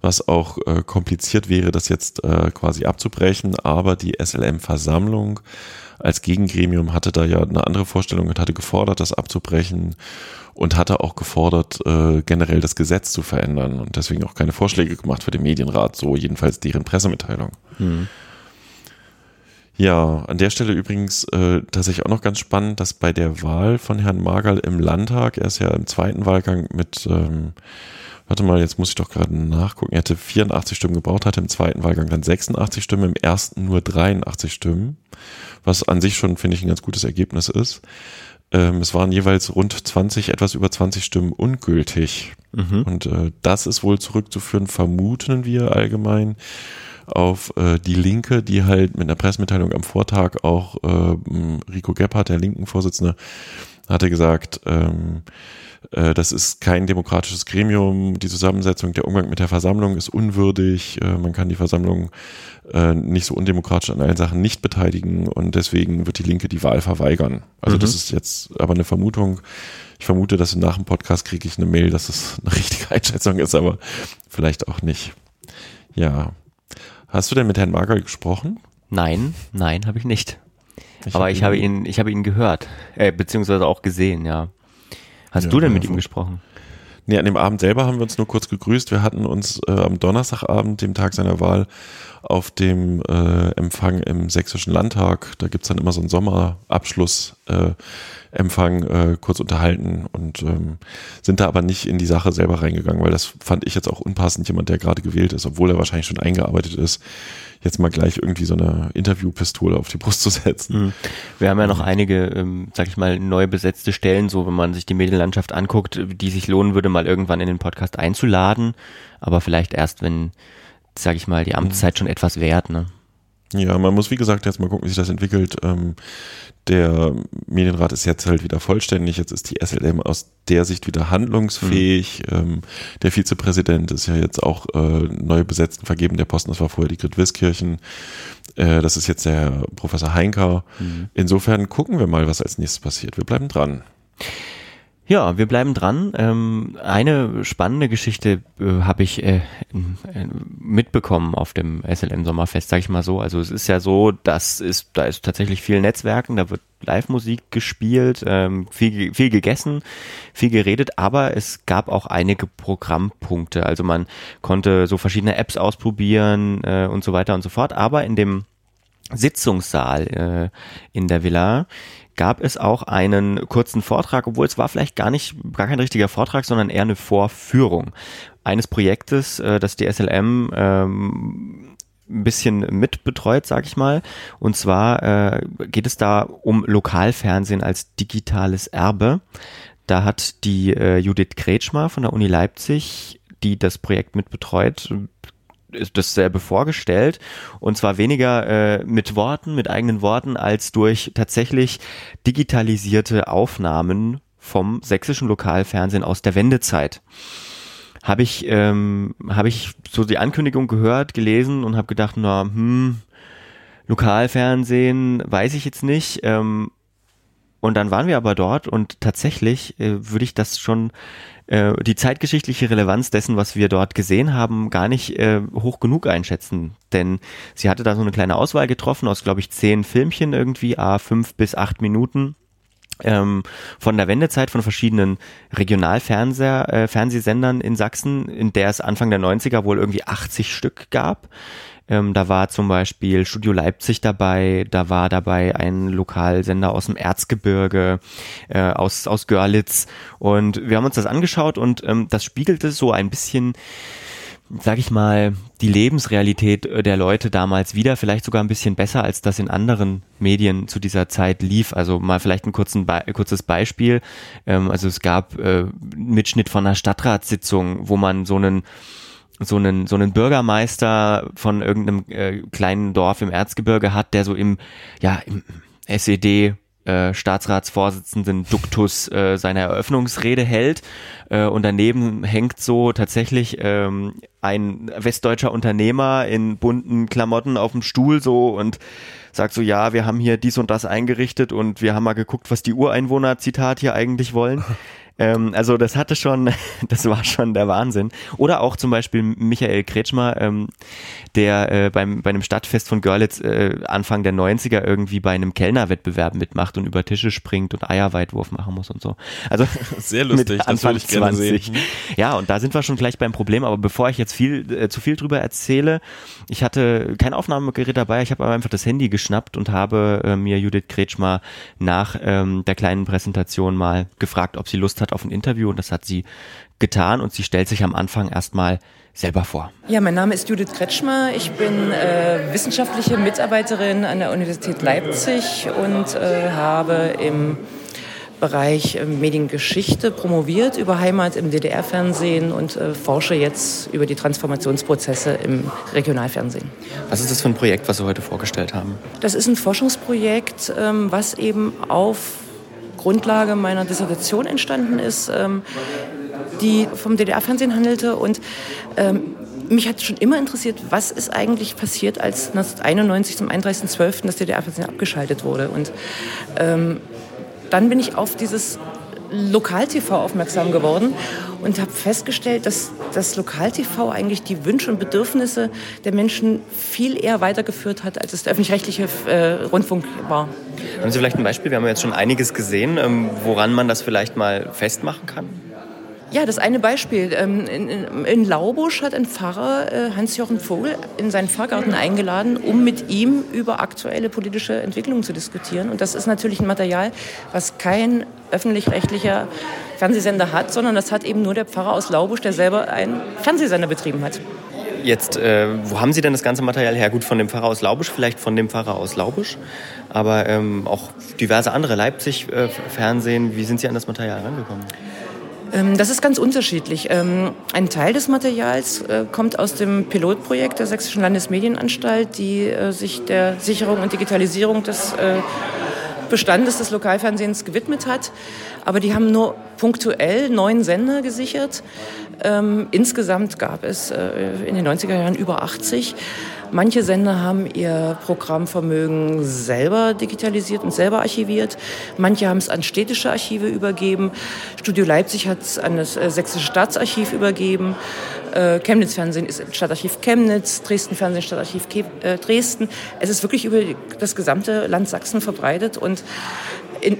was auch äh, kompliziert wäre, das jetzt äh, quasi abzubrechen. Aber die SLM-Versammlung als Gegengremium hatte da ja eine andere Vorstellung und hatte gefordert, das abzubrechen und hatte auch gefordert, äh, generell das Gesetz zu verändern und deswegen auch keine Vorschläge gemacht für den Medienrat, so jedenfalls deren Pressemitteilung. Mhm. Ja, an der Stelle übrigens äh, tatsächlich auch noch ganz spannend, dass bei der Wahl von Herrn Margal im Landtag, er ist ja im zweiten Wahlgang mit, ähm, warte mal, jetzt muss ich doch gerade nachgucken, er hätte 84 Stimmen gebraucht, hatte im zweiten Wahlgang dann 86 Stimmen, im ersten nur 83 Stimmen, was an sich schon, finde ich, ein ganz gutes Ergebnis ist. Ähm, es waren jeweils rund 20, etwas über 20 Stimmen ungültig. Mhm. Und äh, das ist wohl zurückzuführen, vermuten wir allgemein, auf äh, die Linke, die halt mit einer Pressemitteilung am Vortag auch äh, Rico Gebhardt, der linken Vorsitzende, hat er gesagt, ähm, äh, das ist kein demokratisches Gremium, die Zusammensetzung, der Umgang mit der Versammlung ist unwürdig, äh, man kann die Versammlung äh, nicht so undemokratisch an allen Sachen nicht beteiligen und deswegen wird die Linke die Wahl verweigern. Also mhm. das ist jetzt aber eine Vermutung. Ich vermute, dass nach dem Podcast kriege ich eine Mail, dass es eine richtige Einschätzung ist, aber vielleicht auch nicht. Ja. Hast du denn mit Herrn Marger gesprochen? Nein, nein, habe ich nicht. Ich aber hab ich habe ihn, ich habe ihn gehört, äh, beziehungsweise auch gesehen, ja. Hast ja, du denn mit ihm gesprochen? Nee, an dem Abend selber haben wir uns nur kurz gegrüßt. Wir hatten uns äh, am Donnerstagabend, dem Tag seiner Wahl, auf dem äh, Empfang im Sächsischen Landtag, da gibt's dann immer so einen Sommerabschluss, äh, äh, kurz unterhalten und ähm, sind da aber nicht in die Sache selber reingegangen, weil das fand ich jetzt auch unpassend, jemand, der gerade gewählt ist, obwohl er wahrscheinlich schon eingearbeitet ist, jetzt mal gleich irgendwie so eine Interviewpistole auf die Brust zu setzen. Mhm. Wir haben ja noch einige, ähm, sag ich mal, neu besetzte Stellen, so wenn man sich die Medienlandschaft anguckt, die sich lohnen würde, mal irgendwann in den Podcast einzuladen, aber vielleicht erst, wenn, sag ich mal, die Amtszeit mhm. schon etwas wert, ne? Ja, man muss wie gesagt jetzt mal gucken, wie sich das entwickelt. Ähm, der Medienrat ist jetzt halt wieder vollständig. Jetzt ist die SLM aus der Sicht wieder handlungsfähig. Mhm. Ähm, der Vizepräsident ist ja jetzt auch äh, neu besetzt und vergeben. Der Posten, das war vorher die Grit Wiskirchen. Äh, das ist jetzt der Professor Heinker. Mhm. Insofern gucken wir mal, was als nächstes passiert. Wir bleiben dran. Ja, wir bleiben dran. Ähm, eine spannende Geschichte äh, habe ich äh, äh, mitbekommen auf dem SLM Sommerfest, sage ich mal so. Also es ist ja so, dass ist, da ist tatsächlich viel Netzwerken, da wird Live-Musik gespielt, ähm, viel, viel gegessen, viel geredet, aber es gab auch einige Programmpunkte. Also man konnte so verschiedene Apps ausprobieren äh, und so weiter und so fort. Aber in dem Sitzungssaal äh, in der Villa gab es auch einen kurzen Vortrag, obwohl es war vielleicht gar nicht, gar kein richtiger Vortrag, sondern eher eine Vorführung eines Projektes, äh, das die SLM ähm, ein bisschen mitbetreut, sag ich mal. Und zwar äh, geht es da um Lokalfernsehen als digitales Erbe. Da hat die äh, Judith Kretschmer von der Uni Leipzig, die das Projekt mitbetreut, dasselbe vorgestellt und zwar weniger äh, mit Worten, mit eigenen Worten, als durch tatsächlich digitalisierte Aufnahmen vom sächsischen Lokalfernsehen aus der Wendezeit. Habe ich, ähm, habe ich so die Ankündigung gehört, gelesen und habe gedacht, na, hm, Lokalfernsehen, weiß ich jetzt nicht. Ähm, und dann waren wir aber dort und tatsächlich äh, würde ich das schon äh, die zeitgeschichtliche Relevanz dessen, was wir dort gesehen haben, gar nicht äh, hoch genug einschätzen. Denn sie hatte da so eine kleine Auswahl getroffen aus, glaube ich, zehn Filmchen irgendwie, a fünf bis acht Minuten. Ähm, von der Wendezeit von verschiedenen Regionalfernsehsendern äh, in Sachsen, in der es Anfang der 90er wohl irgendwie 80 Stück gab. Ähm, da war zum Beispiel Studio Leipzig dabei, da war dabei ein Lokalsender aus dem Erzgebirge, äh, aus, aus Görlitz. Und wir haben uns das angeschaut und ähm, das spiegelte so ein bisschen sag ich mal, die Lebensrealität äh, der Leute damals wieder, vielleicht sogar ein bisschen besser, als das in anderen Medien zu dieser Zeit lief. Also mal vielleicht ein kurzen Be kurzes Beispiel. Ähm, also es gab äh, Mitschnitt von einer Stadtratssitzung, wo man so einen so einen so einen Bürgermeister von irgendeinem äh, kleinen Dorf im Erzgebirge hat, der so im ja im SED äh, Staatsratsvorsitzenden Duktus äh, seine Eröffnungsrede hält äh, und daneben hängt so tatsächlich ähm, ein westdeutscher Unternehmer in bunten Klamotten auf dem Stuhl so und sagt so, ja, wir haben hier dies und das eingerichtet und wir haben mal geguckt, was die Ureinwohner, Zitat, hier eigentlich wollen. Ähm, also das hatte schon, das war schon der Wahnsinn. Oder auch zum Beispiel Michael Kretschmer, ähm, der äh, beim, bei einem Stadtfest von Görlitz äh, Anfang der 90er irgendwie bei einem Kellnerwettbewerb mitmacht und über Tische springt und Eierweitwurf machen muss und so. Also sehr lustig, mit Anfang 20. Ja, und da sind wir schon gleich beim Problem, aber bevor ich jetzt viel äh, zu viel drüber erzähle, ich hatte kein Aufnahmegerät dabei, ich habe aber einfach das Handy geschnappt und habe äh, mir Judith Kretschmer nach ähm, der kleinen Präsentation mal gefragt, ob sie Lust hat, hat auf ein Interview und das hat sie getan und sie stellt sich am Anfang erstmal selber vor. Ja, mein Name ist Judith Kretschmer. Ich bin äh, wissenschaftliche Mitarbeiterin an der Universität Leipzig und äh, habe im Bereich äh, Mediengeschichte promoviert über Heimat im DDR-Fernsehen und äh, forsche jetzt über die Transformationsprozesse im Regionalfernsehen. Was ist das für ein Projekt, was Sie heute vorgestellt haben? Das ist ein Forschungsprojekt, ähm, was eben auf Grundlage meiner Dissertation entstanden ist, ähm, die vom DDR-Fernsehen handelte. Und ähm, mich hat schon immer interessiert, was ist eigentlich passiert, als 1991 zum 31.12. das DDR-Fernsehen abgeschaltet wurde. Und ähm, dann bin ich auf dieses Lokal-TV aufmerksam geworden und habe festgestellt, dass das Lokal-TV eigentlich die Wünsche und Bedürfnisse der Menschen viel eher weitergeführt hat, als es der öffentlich-rechtliche äh, Rundfunk war. Haben Sie vielleicht ein Beispiel? Wir haben jetzt schon einiges gesehen, ähm, woran man das vielleicht mal festmachen kann? Ja, das eine Beispiel. Ähm, in, Laubusch hat ein Pfarrer äh, Hans-Jochen Vogel in seinen Pfarrgarten eingeladen, um mit ihm über aktuelle politische Entwicklungen zu diskutieren. Und das ist natürlich ein Material, was kein öffentlich-rechtlicher Fernsehsender hat, sondern das hat eben nur der Pfarrer aus Laubusch, der selber einen Fernsehsender betrieben hat. Jetzt, äh, wo haben Sie denn das ganze Material her? Gut, von dem Pfarrer aus Laubusch, vielleicht von dem Pfarrer aus Laubusch, aber ähm, auch diverse andere Leipzig-Fernsehen. Äh, Wie sind Sie an das Material herangekommen? Ähm, das ist ganz unterschiedlich. Ähm, ein Teil des Materials äh, kommt aus dem Pilotprojekt der Sächsischen Landesmedienanstalt, die äh, sich der Sicherung und Digitalisierung des äh, Bestandes des Lokalfernsehens gewidmet hat. Aber die haben nur punktuell neun Sender gesichert. Ähm, insgesamt gab es in den 90er Jahren über 80. Manche Sender haben ihr Programmvermögen selber digitalisiert und selber archiviert. Manche haben es an städtische Archive übergeben. Studio Leipzig hat es an das äh, Sächsische Staatsarchiv übergeben. Äh, Chemnitz Fernsehen ist Stadtarchiv Chemnitz, Dresden Fernsehen Stadtarchiv äh, Dresden. Es ist wirklich über das gesamte Land Sachsen verbreitet und in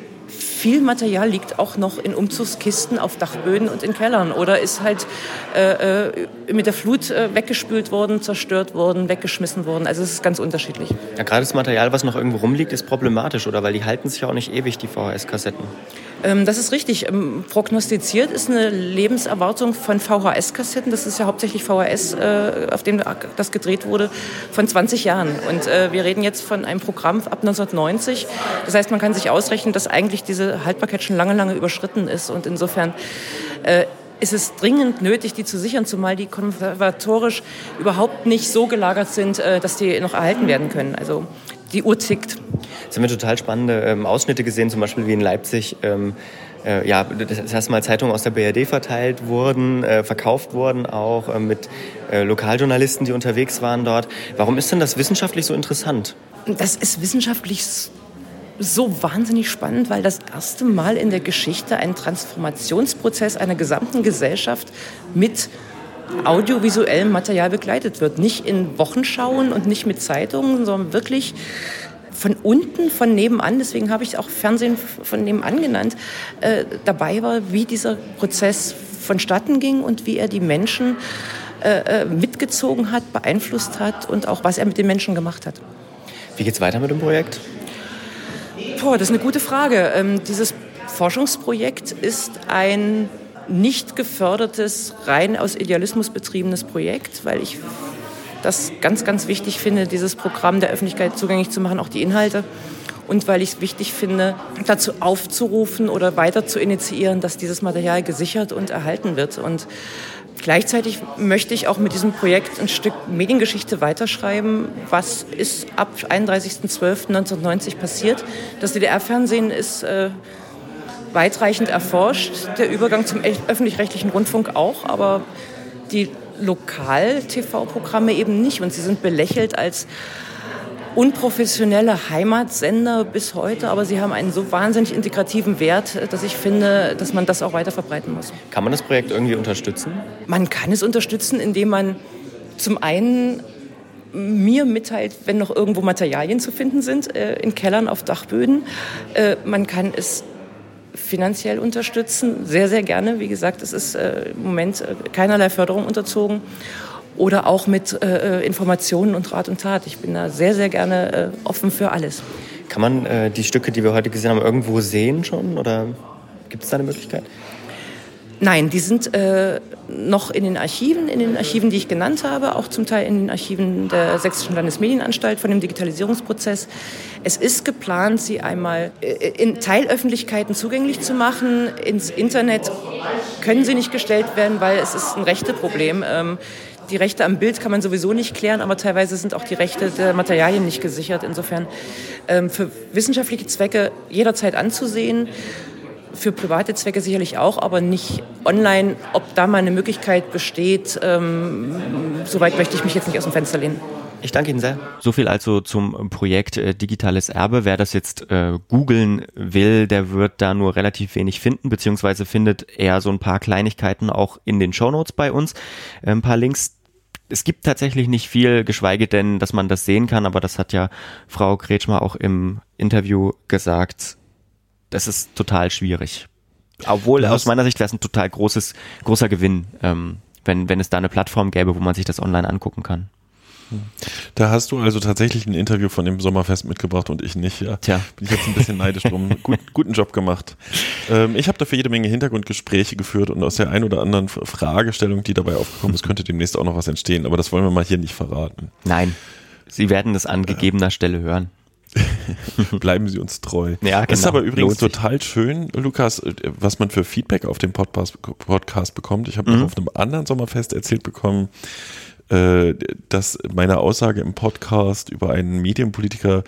viel Material liegt auch noch in Umzugskisten auf Dachböden und in Kellern oder ist halt äh, äh, mit der Flut äh, weggespült worden, zerstört worden, weggeschmissen worden. Also es ist ganz unterschiedlich. Ja, gerade das Material, was noch irgendwo rumliegt, ist problematisch, oder? Weil die halten sich ja auch nicht ewig, die VHS-Kassetten. Ähm, das ist richtig. Ähm, prognostiziert ist eine Lebenserwartung von VHS-Kassetten, das ist ja hauptsächlich VHS, äh, auf dem das gedreht wurde, von 20 Jahren. Und äh, wir reden jetzt von einem Programm ab 1990. Das heißt, man kann sich ausrechnen, dass eigentlich diese Haltbarkeit schon lange, lange überschritten ist. Und insofern äh, ist es dringend nötig, die zu sichern, zumal die konservatorisch überhaupt nicht so gelagert sind, dass die noch erhalten werden können. Also die Uhr tickt. Jetzt haben wir total spannende ähm, Ausschnitte gesehen, zum Beispiel wie in Leipzig. Ähm, äh, ja, das erste Mal Zeitungen aus der BRD verteilt wurden, äh, verkauft wurden auch äh, mit äh, Lokaljournalisten, die unterwegs waren dort. Warum ist denn das wissenschaftlich so interessant? Das ist wissenschaftlich so wahnsinnig spannend, weil das erste Mal in der Geschichte ein Transformationsprozess einer gesamten Gesellschaft mit audiovisuellem Material begleitet wird. Nicht in Wochenschauen und nicht mit Zeitungen, sondern wirklich von unten, von nebenan, deswegen habe ich auch Fernsehen von nebenan genannt, äh, dabei war, wie dieser Prozess vonstatten ging und wie er die Menschen äh, äh, mitgezogen hat, beeinflusst hat und auch was er mit den Menschen gemacht hat. Wie geht es weiter mit dem Projekt? Boah, das ist eine gute Frage. Ähm, dieses Forschungsprojekt ist ein nicht gefördertes, rein aus Idealismus betriebenes Projekt, weil ich das ganz, ganz wichtig finde, dieses Programm der Öffentlichkeit zugänglich zu machen, auch die Inhalte. Und weil ich es wichtig finde, dazu aufzurufen oder weiter zu initiieren, dass dieses Material gesichert und erhalten wird. Und gleichzeitig möchte ich auch mit diesem Projekt ein Stück Mediengeschichte weiterschreiben. Was ist ab 31.12.1990 passiert? Das DDR-Fernsehen ist äh, weitreichend erforscht, der Übergang zum öffentlich-rechtlichen Rundfunk auch, aber die Lokal-TV-Programme eben nicht. Und sie sind belächelt als unprofessionelle Heimatsender bis heute, aber sie haben einen so wahnsinnig integrativen Wert, dass ich finde, dass man das auch weiter verbreiten muss. Kann man das Projekt irgendwie unterstützen? Man kann es unterstützen, indem man zum einen mir mitteilt, wenn noch irgendwo Materialien zu finden sind, äh, in Kellern auf Dachböden. Äh, man kann es finanziell unterstützen, sehr, sehr gerne. Wie gesagt, es ist äh, im Moment äh, keinerlei Förderung unterzogen. Oder auch mit äh, äh, Informationen und Rat und Tat. Ich bin da sehr, sehr gerne äh, offen für alles. Kann man äh, die Stücke, die wir heute gesehen haben, irgendwo sehen schon? Oder gibt es da eine Möglichkeit? Nein, die sind äh, noch in den Archiven, in den Archiven, die ich genannt habe, auch zum Teil in den Archiven der Sächsischen Landesmedienanstalt von dem Digitalisierungsprozess. Es ist geplant, sie einmal äh, in Teilöffentlichkeiten zugänglich zu machen. Ins Internet können sie nicht gestellt werden, weil es ist ein Rechteproblem. Ähm, die Rechte am Bild kann man sowieso nicht klären, aber teilweise sind auch die Rechte der Materialien nicht gesichert. Insofern ähm, für wissenschaftliche Zwecke jederzeit anzusehen für private Zwecke sicherlich auch, aber nicht online. Ob da mal eine Möglichkeit besteht, ähm, soweit möchte ich mich jetzt nicht aus dem Fenster lehnen. Ich danke Ihnen sehr. So viel also zum Projekt äh, Digitales Erbe. Wer das jetzt äh, googeln will, der wird da nur relativ wenig finden, beziehungsweise findet eher so ein paar Kleinigkeiten auch in den Shownotes bei uns. Äh, ein paar Links. Es gibt tatsächlich nicht viel, geschweige denn, dass man das sehen kann, aber das hat ja Frau Kretschmer auch im Interview gesagt. Das ist total schwierig. Obwohl aus meiner Sicht wäre es ein total großes, großer Gewinn, ähm, wenn, wenn es da eine Plattform gäbe, wo man sich das online angucken kann. Da hast du also tatsächlich ein Interview von dem Sommerfest mitgebracht und ich nicht. Ja. Tja. Bin ich jetzt ein bisschen neidisch drum. Gut, guten Job gemacht. Ähm, ich habe dafür jede Menge Hintergrundgespräche geführt und aus der ein oder anderen Fragestellung, die dabei aufgekommen ist, könnte demnächst auch noch was entstehen. Aber das wollen wir mal hier nicht verraten. Nein, Sie werden das an gegebener Stelle hören. Bleiben Sie uns treu. Ja, genau. Das ist aber übrigens total schön, Lukas, äh, was man für Feedback auf dem Podcast, Podcast bekommt. Ich habe Mhm. noch auf einem anderen Sommerfest erzählt bekommen, dass meine Aussage im Podcast über einen Medienpolitiker,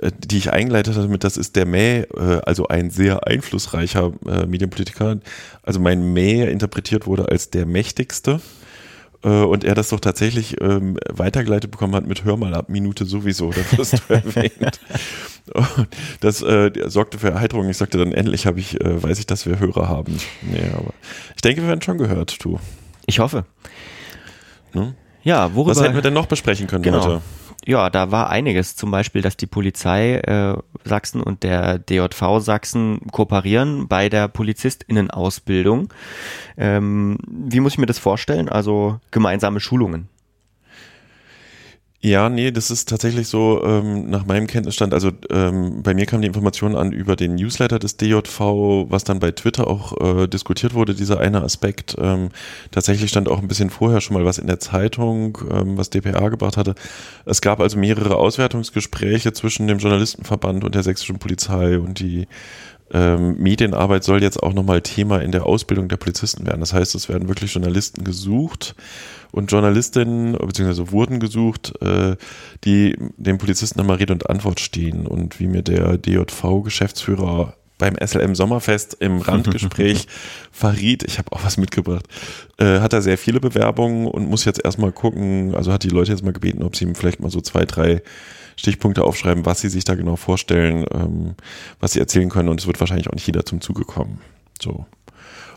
äh, die ich eingeleitet hatte mit, das ist der Mäh, äh, also ein sehr einflussreicher äh, Medienpolitiker, also mein Mäh interpretiert wurde als der mächtigste. Äh, Und er das doch tatsächlich ähm, weitergeleitet bekommen hat mit Hör mal ab Minute sowieso, das wirst du erwähnt. Und das äh, sorgte für Erheiterung. Ich sagte dann, endlich habe ich, äh, weiß ich, dass wir Hörer haben. Nee, aber ich denke, wir werden schon gehört, du. Ich hoffe. Ne? Ja, worüber? Was hätten wir denn noch besprechen können Genau. heute? Ja, da war einiges. Zum Beispiel, dass die Polizei äh, Sachsen und der DJV Sachsen kooperieren bei der PolizistInnen-Ausbildung. Ähm, wie muss ich mir das vorstellen? Also gemeinsame Schulungen. Ja, nee, das ist tatsächlich so, ähm, nach meinem Kenntnisstand, also ähm, bei mir kam die Information an über den Newsletter des DJV, was dann bei Twitter auch äh, diskutiert wurde, dieser eine Aspekt. Ähm, tatsächlich stand auch ein bisschen vorher schon mal was in der Zeitung, ähm, was DPA gebracht hatte. Es gab also mehrere Auswertungsgespräche zwischen dem Journalistenverband und der sächsischen Polizei und die ähm, Medienarbeit soll jetzt auch nochmal Thema in der Ausbildung der Polizisten werden. Das heißt, es werden wirklich Journalisten gesucht und Journalistinnen, beziehungsweise wurden gesucht, äh, die den Polizisten einmal Rede und Antwort stehen. Und wie mir der DJV-Geschäftsführer beim SLM Sommerfest im Randgespräch verriet, ich habe auch was mitgebracht, äh, hat er sehr viele Bewerbungen und muss jetzt erstmal gucken, also hat die Leute jetzt mal gebeten, ob sie ihm vielleicht mal so zwei, drei Stichpunkte aufschreiben, was sie sich da genau vorstellen, ähm, was sie erzählen können und es wird wahrscheinlich auch nicht jeder zum Zuge kommen. So.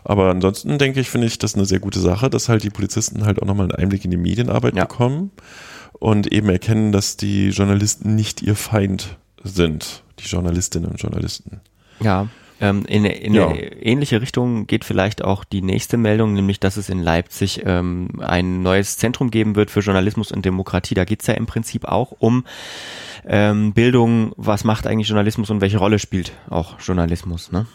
Aber ansonsten denke ich, finde ich das eine sehr gute Sache, dass halt die Polizisten halt auch nochmal einen Einblick in die Medienarbeit Ja. bekommen und eben erkennen, dass die Journalisten nicht ihr Feind sind, die Journalistinnen und Journalisten. Ja. Ähm, in in Ja. eine ähnliche Richtung geht vielleicht auch die nächste Meldung, nämlich dass es in Leipzig ähm, ein neues Zentrum geben wird für Journalismus und Demokratie. Da geht's ja im Prinzip auch um ähm, Bildung, was macht eigentlich Journalismus und welche Rolle spielt auch Journalismus. Ne?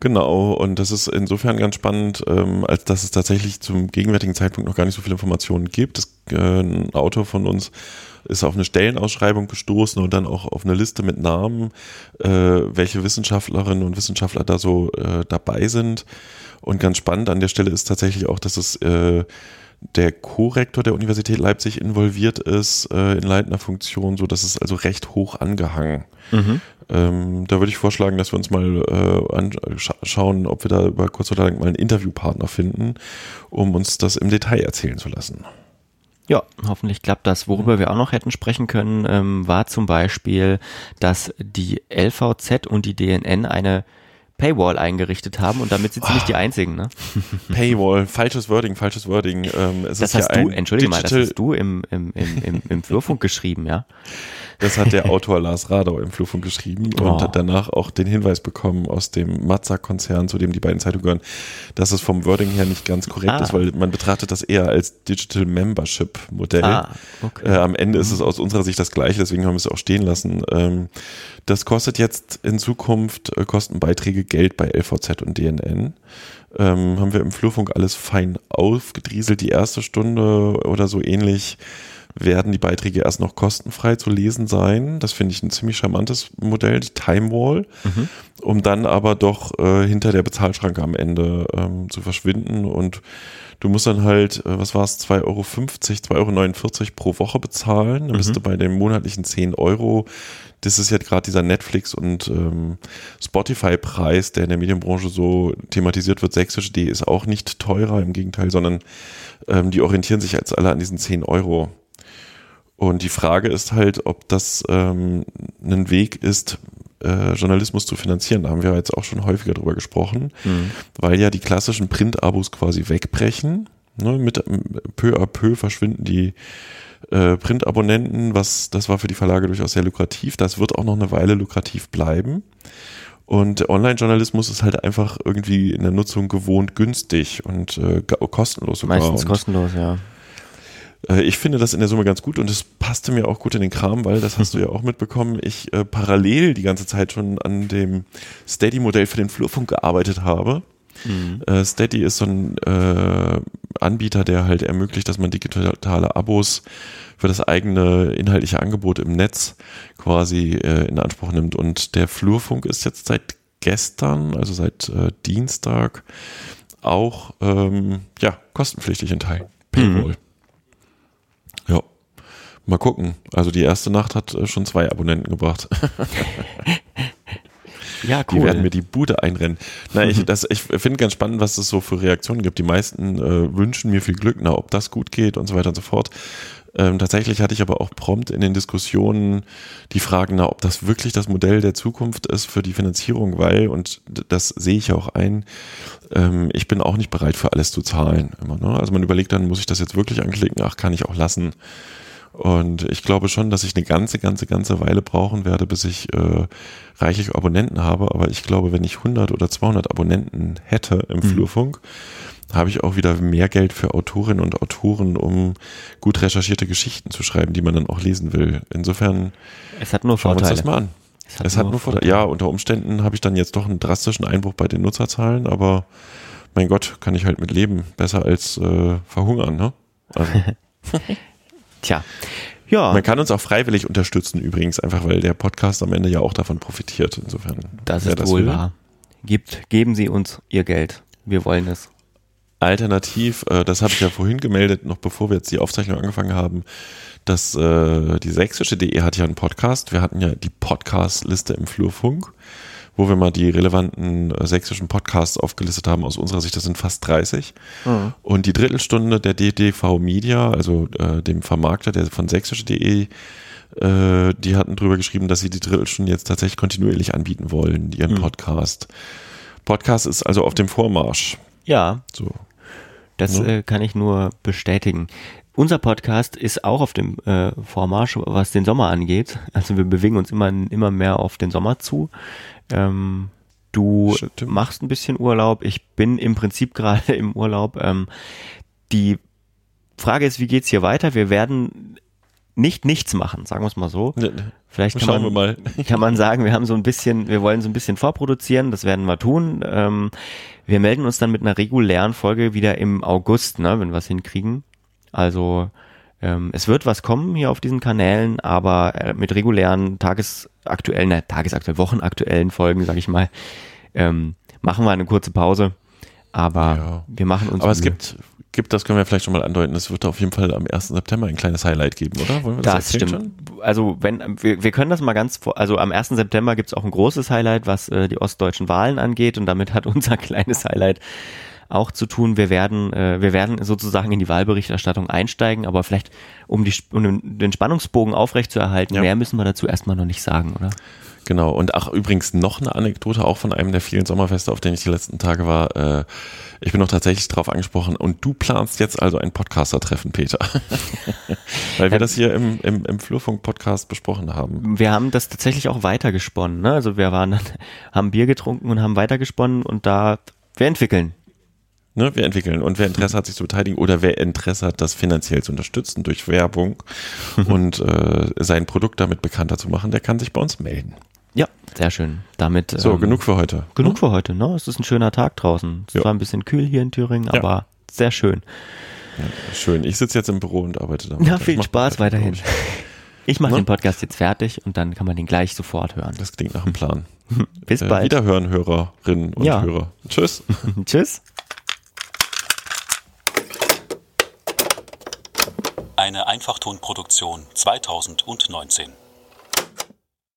Genau, und das ist insofern ganz spannend, ähm, als dass es tatsächlich zum gegenwärtigen Zeitpunkt noch gar nicht so viele Informationen gibt. Das, äh, ein Autor von uns ist auf eine Stellenausschreibung gestoßen und dann auch auf eine Liste mit Namen, äh, welche Wissenschaftlerinnen und Wissenschaftler da so äh, dabei sind. Und ganz spannend an der Stelle ist tatsächlich auch, dass es äh, der Co-Rektor der Universität Leipzig involviert ist äh, in leitender Funktion, so dass es also recht hoch angehangen. Ähm, da würde ich vorschlagen, dass wir uns mal äh, anschauen, ob wir da über kurz oder lang mal einen Interviewpartner finden, um uns das im Detail erzählen zu lassen. Ja, hoffentlich klappt das. Worüber wir auch noch hätten sprechen können, ähm, war zum Beispiel, dass die LVZ und die DNN eine Paywall eingerichtet haben und damit sind sie nicht die einzigen. Ne? Paywall, falsches Wording, falsches Wording. Ähm, Das hast du, entschuldige mal, das hast du im, im, im, im, im Flurfunk geschrieben, ja? Das hat der Autor Lars Radau im Flurfunk geschrieben und Oh. hat danach auch den Hinweis bekommen aus dem Mazza-Konzern, zu dem die beiden Zeitungen gehören, dass es vom Wording her nicht ganz korrekt Ah. ist, weil man betrachtet das eher als Digital Membership Modell. Ah, okay. Äh, am Ende ist es aus unserer Sicht das gleiche, deswegen haben wir es auch stehen lassen. Ähm, das kostet jetzt in Zukunft, äh, kosten Beiträge Geld bei LVZ und DNN. Ähm, haben wir im Flurfunk alles fein aufgedrieselt. Die erste Stunde oder so ähnlich werden die Beiträge erst noch kostenfrei zu lesen sein. Das finde ich ein ziemlich charmantes Modell, die Time Wall, mhm. um dann aber doch äh, hinter der Bezahlschranke am Ende ähm, zu verschwinden und Du musst dann halt, äh, was war es, 2,50 Euro, 2,49 Euro pro Woche bezahlen. Dann mhm. bist du bei den monatlichen 10 Euro. Das ist jetzt gerade dieser Netflix- und ähm, Spotify-Preis, der in der Medienbranche so thematisiert wird. Sächsische.de ist auch nicht teurer, im Gegenteil, sondern ähm, die orientieren sich jetzt alle an diesen 10 Euro. Und die Frage ist halt, ob das ähm, ein Weg ist, äh, Journalismus zu finanzieren. Da haben wir jetzt auch schon häufiger drüber gesprochen, mhm. weil ja die klassischen Print-Abos quasi wegbrechen. Ne? Mit peu à peu verschwinden die äh, Print-Abonnenten, was das war für die Verlage durchaus sehr lukrativ. Das wird auch noch eine Weile lukrativ bleiben. Und Online-Journalismus ist halt einfach irgendwie in der Nutzung gewohnt günstig und äh, kostenlos sogar. Meistens kostenlos, ja. Äh, ich finde das in der Summe ganz gut und es passte mir auch gut in den Kram, weil das hast du ja auch mitbekommen, ich äh, parallel die ganze Zeit schon an dem Steady-Modell für den Flurfunk gearbeitet habe. Mhm. Äh, Steady ist so ein äh, Anbieter, der halt ermöglicht, dass man digitale Abos für das eigene inhaltliche Angebot im Netz quasi äh, in Anspruch nimmt. Und der Flurfunk ist jetzt seit gestern, also seit Dienstag, auch ähm, ja, kostenpflichtig in Teilen. Paywall. Mhm. Ja. Mal gucken. Also die erste Nacht hat äh, schon zwei Abonnenten gebracht. ja, cool. Die werden mir die Bude einrennen. Na, ich, ich finde ganz spannend, was es so für Reaktionen gibt. Die meisten äh, wünschen mir viel Glück, na, ob das gut geht und so weiter und so fort. Ähm, tatsächlich hatte ich aber auch prompt in den Diskussionen die Fragen, na, ob das wirklich das Modell der Zukunft ist für die Finanzierung, weil, und das sehe ich auch ein, ähm, ich bin auch nicht bereit für alles zu zahlen. Immer, ne? Also man überlegt dann, muss ich das jetzt wirklich anklicken? Ach, kann ich auch lassen. Und ich glaube schon, dass ich eine ganze, ganze, ganze Weile brauchen werde, bis ich äh, reichlich Abonnenten habe. Aber ich glaube, wenn ich 100 oder 200 Abonnenten hätte im mhm. Flurfunk, habe ich auch wieder mehr Geld für Autorinnen und Autoren, um gut recherchierte Geschichten zu schreiben, die man dann auch lesen will. Insofern es hat nur schauen Vorteile. wir uns das mal an. Es hat, es nur, hat nur Vorteile. Ja, unter Umständen habe ich dann jetzt doch einen drastischen Einbruch bei den Nutzerzahlen, aber mein Gott, kann ich halt mit leben. Besser als äh, verhungern, ne? Also. Tja. Ja. Man kann uns auch freiwillig unterstützen übrigens, einfach weil der Podcast am Ende ja auch davon profitiert. Insofern. Das ist das wohl wahr. Gibt, geben Sie uns Ihr Geld. Wir wollen es. Alternativ, äh, das habe ich ja vorhin gemeldet, noch bevor wir jetzt die Aufzeichnung angefangen haben, dass äh, die sächsische.de hat ja einen Podcast. Wir hatten ja die Podcast-Liste im Flurfunk, wo wir mal die relevanten äh, sächsischen Podcasts aufgelistet haben. Aus unserer Sicht, das sind fast 30. Mhm. Und die Drittelstunde der DDV Media, also äh, dem Vermarkter der von sächsische.de, äh, die hatten drüber geschrieben, dass sie die Drittelstunde jetzt tatsächlich kontinuierlich anbieten wollen, ihren mhm. Podcast. Podcast ist also auf dem Vormarsch. Ja. So. Das ne? äh, kann ich nur bestätigen. Unser Podcast ist auch auf dem äh, Vormarsch, was den Sommer angeht. Also wir bewegen uns immer, immer mehr auf den Sommer zu. Ähm, du Stimmt. machst ein bisschen Urlaub. Ich bin im Prinzip gerade im Urlaub. Ähm, die Frage ist, wie geht's hier weiter? Wir werden nicht nichts machen, sagen wir es mal so. Vielleicht kann Schauen man, mal. kann man sagen, wir haben so ein bisschen, wir wollen so ein bisschen vorproduzieren, das werden wir tun. Ähm, wir melden uns dann mit einer regulären Folge wieder im August, ne, wenn wir es hinkriegen. Also ähm, es wird was kommen hier auf diesen Kanälen, aber äh, mit regulären tagesaktuellen, ne, tagesaktuellen, wochenaktuellen Folgen, sag ich mal, ähm, machen wir eine kurze Pause. Aber ja. wir machen uns. Aber es gibt, gibt, das können wir vielleicht schon mal andeuten, es wird auf jeden Fall am 1. September ein kleines Highlight geben, oder? Wollen wir das, das stimmt. Schon? Also wenn wir, wir können das mal ganz vor, also am 1. September gibt es auch ein großes Highlight, was äh, die ostdeutschen Wahlen angeht und damit hat unser kleines Highlight auch zu tun. Wir werden, äh, wir werden sozusagen in die Wahlberichterstattung einsteigen, aber vielleicht um, die, um den Spannungsbogen aufrechtzuerhalten, ja. mehr müssen wir dazu erstmal noch nicht sagen, oder? Genau, und ach, übrigens noch eine Anekdote auch von einem der vielen Sommerfeste, auf denen ich die letzten Tage war. Äh, ich bin noch tatsächlich drauf angesprochen und du planst jetzt also ein Podcaster-Treffen, Peter. Weil wir das hier im, im, im Flurfunk-Podcast besprochen haben. Wir haben das tatsächlich auch weitergesponnen. Ne? Also wir waren haben Bier getrunken und haben weitergesponnen und da, wir entwickeln. Ne, wir entwickeln. Und wer Interesse hat, sich zu beteiligen oder wer Interesse hat, das finanziell zu unterstützen durch Werbung und äh, sein Produkt damit bekannter zu machen, der kann sich bei uns melden. Ja, sehr schön. Damit. So, ähm, genug für heute. Genug ne? für heute, ne? Es ist ein schöner Tag draußen. Es ja. war ein bisschen kühl hier in Thüringen, ja. aber sehr schön. schön. Ich sitze jetzt im Büro und arbeite damit. Na, viel Spaß weiterhin. Ich, ich mache Ne? den Podcast jetzt fertig und dann kann man den gleich sofort hören. Das klingt nach einem Plan. Bis Äh, bald. Wiederhören, Hörerinnen und Ja. Hörer. Tschüss. Tschüss. Eine Einfachtonproduktion 2019.